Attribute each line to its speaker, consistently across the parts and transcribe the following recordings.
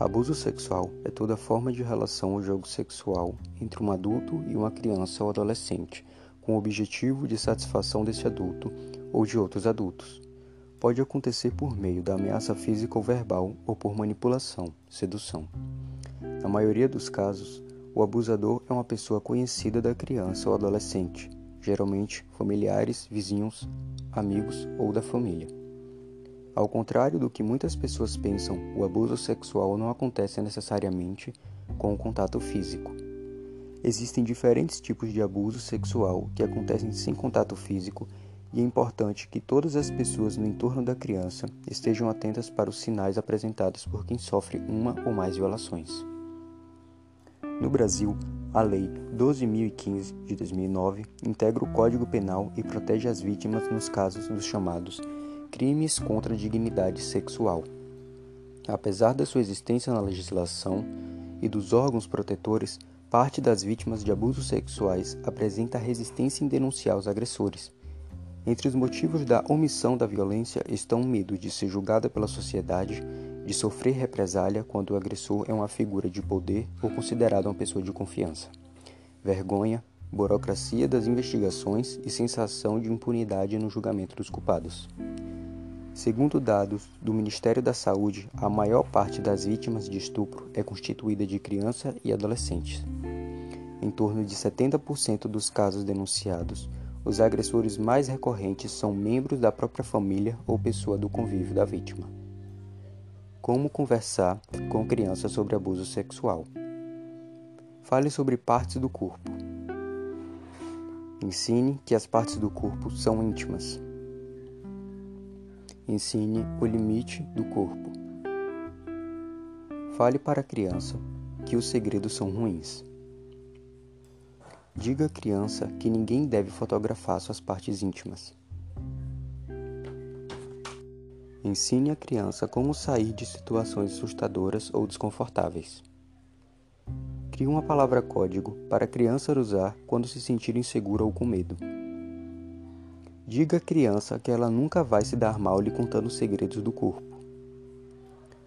Speaker 1: Abuso sexual é toda forma de relação ou jogo sexual entre um adulto e uma criança ou adolescente, com o objetivo de satisfação desse adulto ou de outros adultos. Pode acontecer por meio da ameaça física ou verbal ou por manipulação, sedução. Na maioria dos casos, o abusador é uma pessoa conhecida da criança ou adolescente, geralmente familiares, vizinhos, amigos ou da família. Ao contrário do que muitas pessoas pensam, o abuso sexual não acontece necessariamente com o contato físico. Existem diferentes tipos de abuso sexual que acontecem sem contato físico e é importante que todas as pessoas no entorno da criança estejam atentas para os sinais apresentados por quem sofre uma ou mais violações. No Brasil, a Lei 12.015 de 2009 integra o Código Penal e protege as vítimas nos casos dos chamados crimes contra a dignidade sexual. Apesar da sua existência na legislação e dos órgãos protetores, parte das vítimas de abusos sexuais apresenta resistência em denunciar os agressores. Entre os motivos da omissão da violência estão o medo de ser julgada pela sociedade, de sofrer represália quando o agressor é uma figura de poder ou considerado uma pessoa de confiança, vergonha, burocracia das investigações e sensação de impunidade no julgamento dos culpados. Segundo dados do Ministério da Saúde, a maior parte das vítimas de estupro é constituída de crianças e adolescentes. Em torno de 70% dos casos denunciados, os agressores mais recorrentes são membros da própria família ou pessoa do convívio da vítima. Como conversar com crianças sobre abuso sexual? Fale sobre partes do corpo. Ensine que as partes do corpo são íntimas Ensine o limite do corpo. Fale para a criança que os segredos são ruins. Diga à criança que ninguém deve fotografar suas partes íntimas. Ensine a criança como sair de situações assustadoras ou desconfortáveis. Crie uma palavra código para a criança usar quando se sentir insegura ou com medo. Diga à criança que ela nunca vai se dar mal lhe contando segredos do corpo.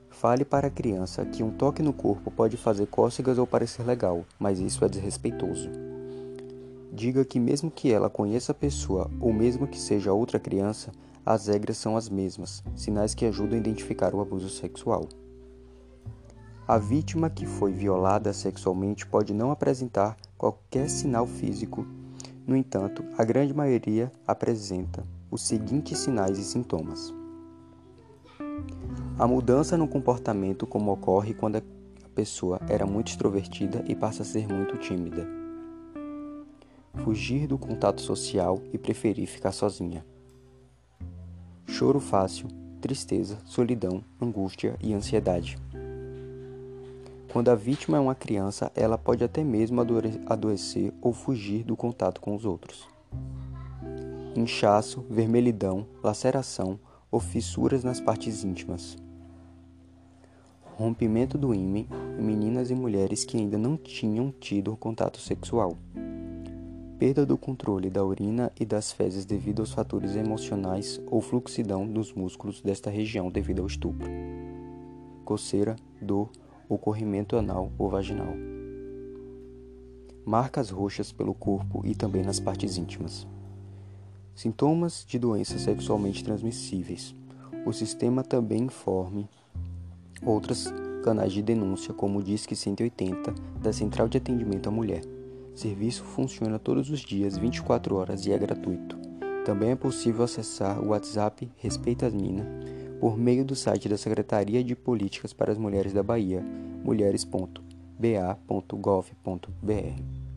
Speaker 1: Fale para a criança que um toque no corpo pode fazer cócegas ou parecer legal, mas isso é desrespeitoso. Diga que, mesmo que ela conheça a pessoa ou mesmo que seja outra criança, as regras são as mesmas, sinais que ajudam a identificar o abuso sexual. A vítima que foi violada sexualmente pode não apresentar qualquer sinal físico no entanto, a grande maioria apresenta os seguintes sinais e sintomas: a mudança no comportamento, como ocorre quando a pessoa era muito extrovertida e passa a ser muito tímida. Fugir do contato social e preferir ficar sozinha. Choro fácil, tristeza, solidão, angústia e ansiedade. Quando a vítima é uma criança, ela pode até mesmo adoecer ou fugir do contato com os outros. Inchaço, vermelhidão, laceração ou fissuras nas partes íntimas. Rompimento do ímã em meninas e mulheres que ainda não tinham tido contato sexual. Perda do controle da urina e das fezes devido aos fatores emocionais ou fluxidão dos músculos desta região devido ao estupro. Coceira, dor, ou corrimento anal ou vaginal. Marcas roxas pelo corpo e também nas partes íntimas. Sintomas de doenças sexualmente transmissíveis. O sistema também informe outros canais de denúncia, como o Disque 180 da Central de Atendimento à Mulher. O serviço funciona todos os dias, 24 horas e é gratuito. Também é possível acessar o WhatsApp Respeita as Minas por meio do site da Secretaria de Políticas para as Mulheres da Bahia, mulheres.ba.gov.br.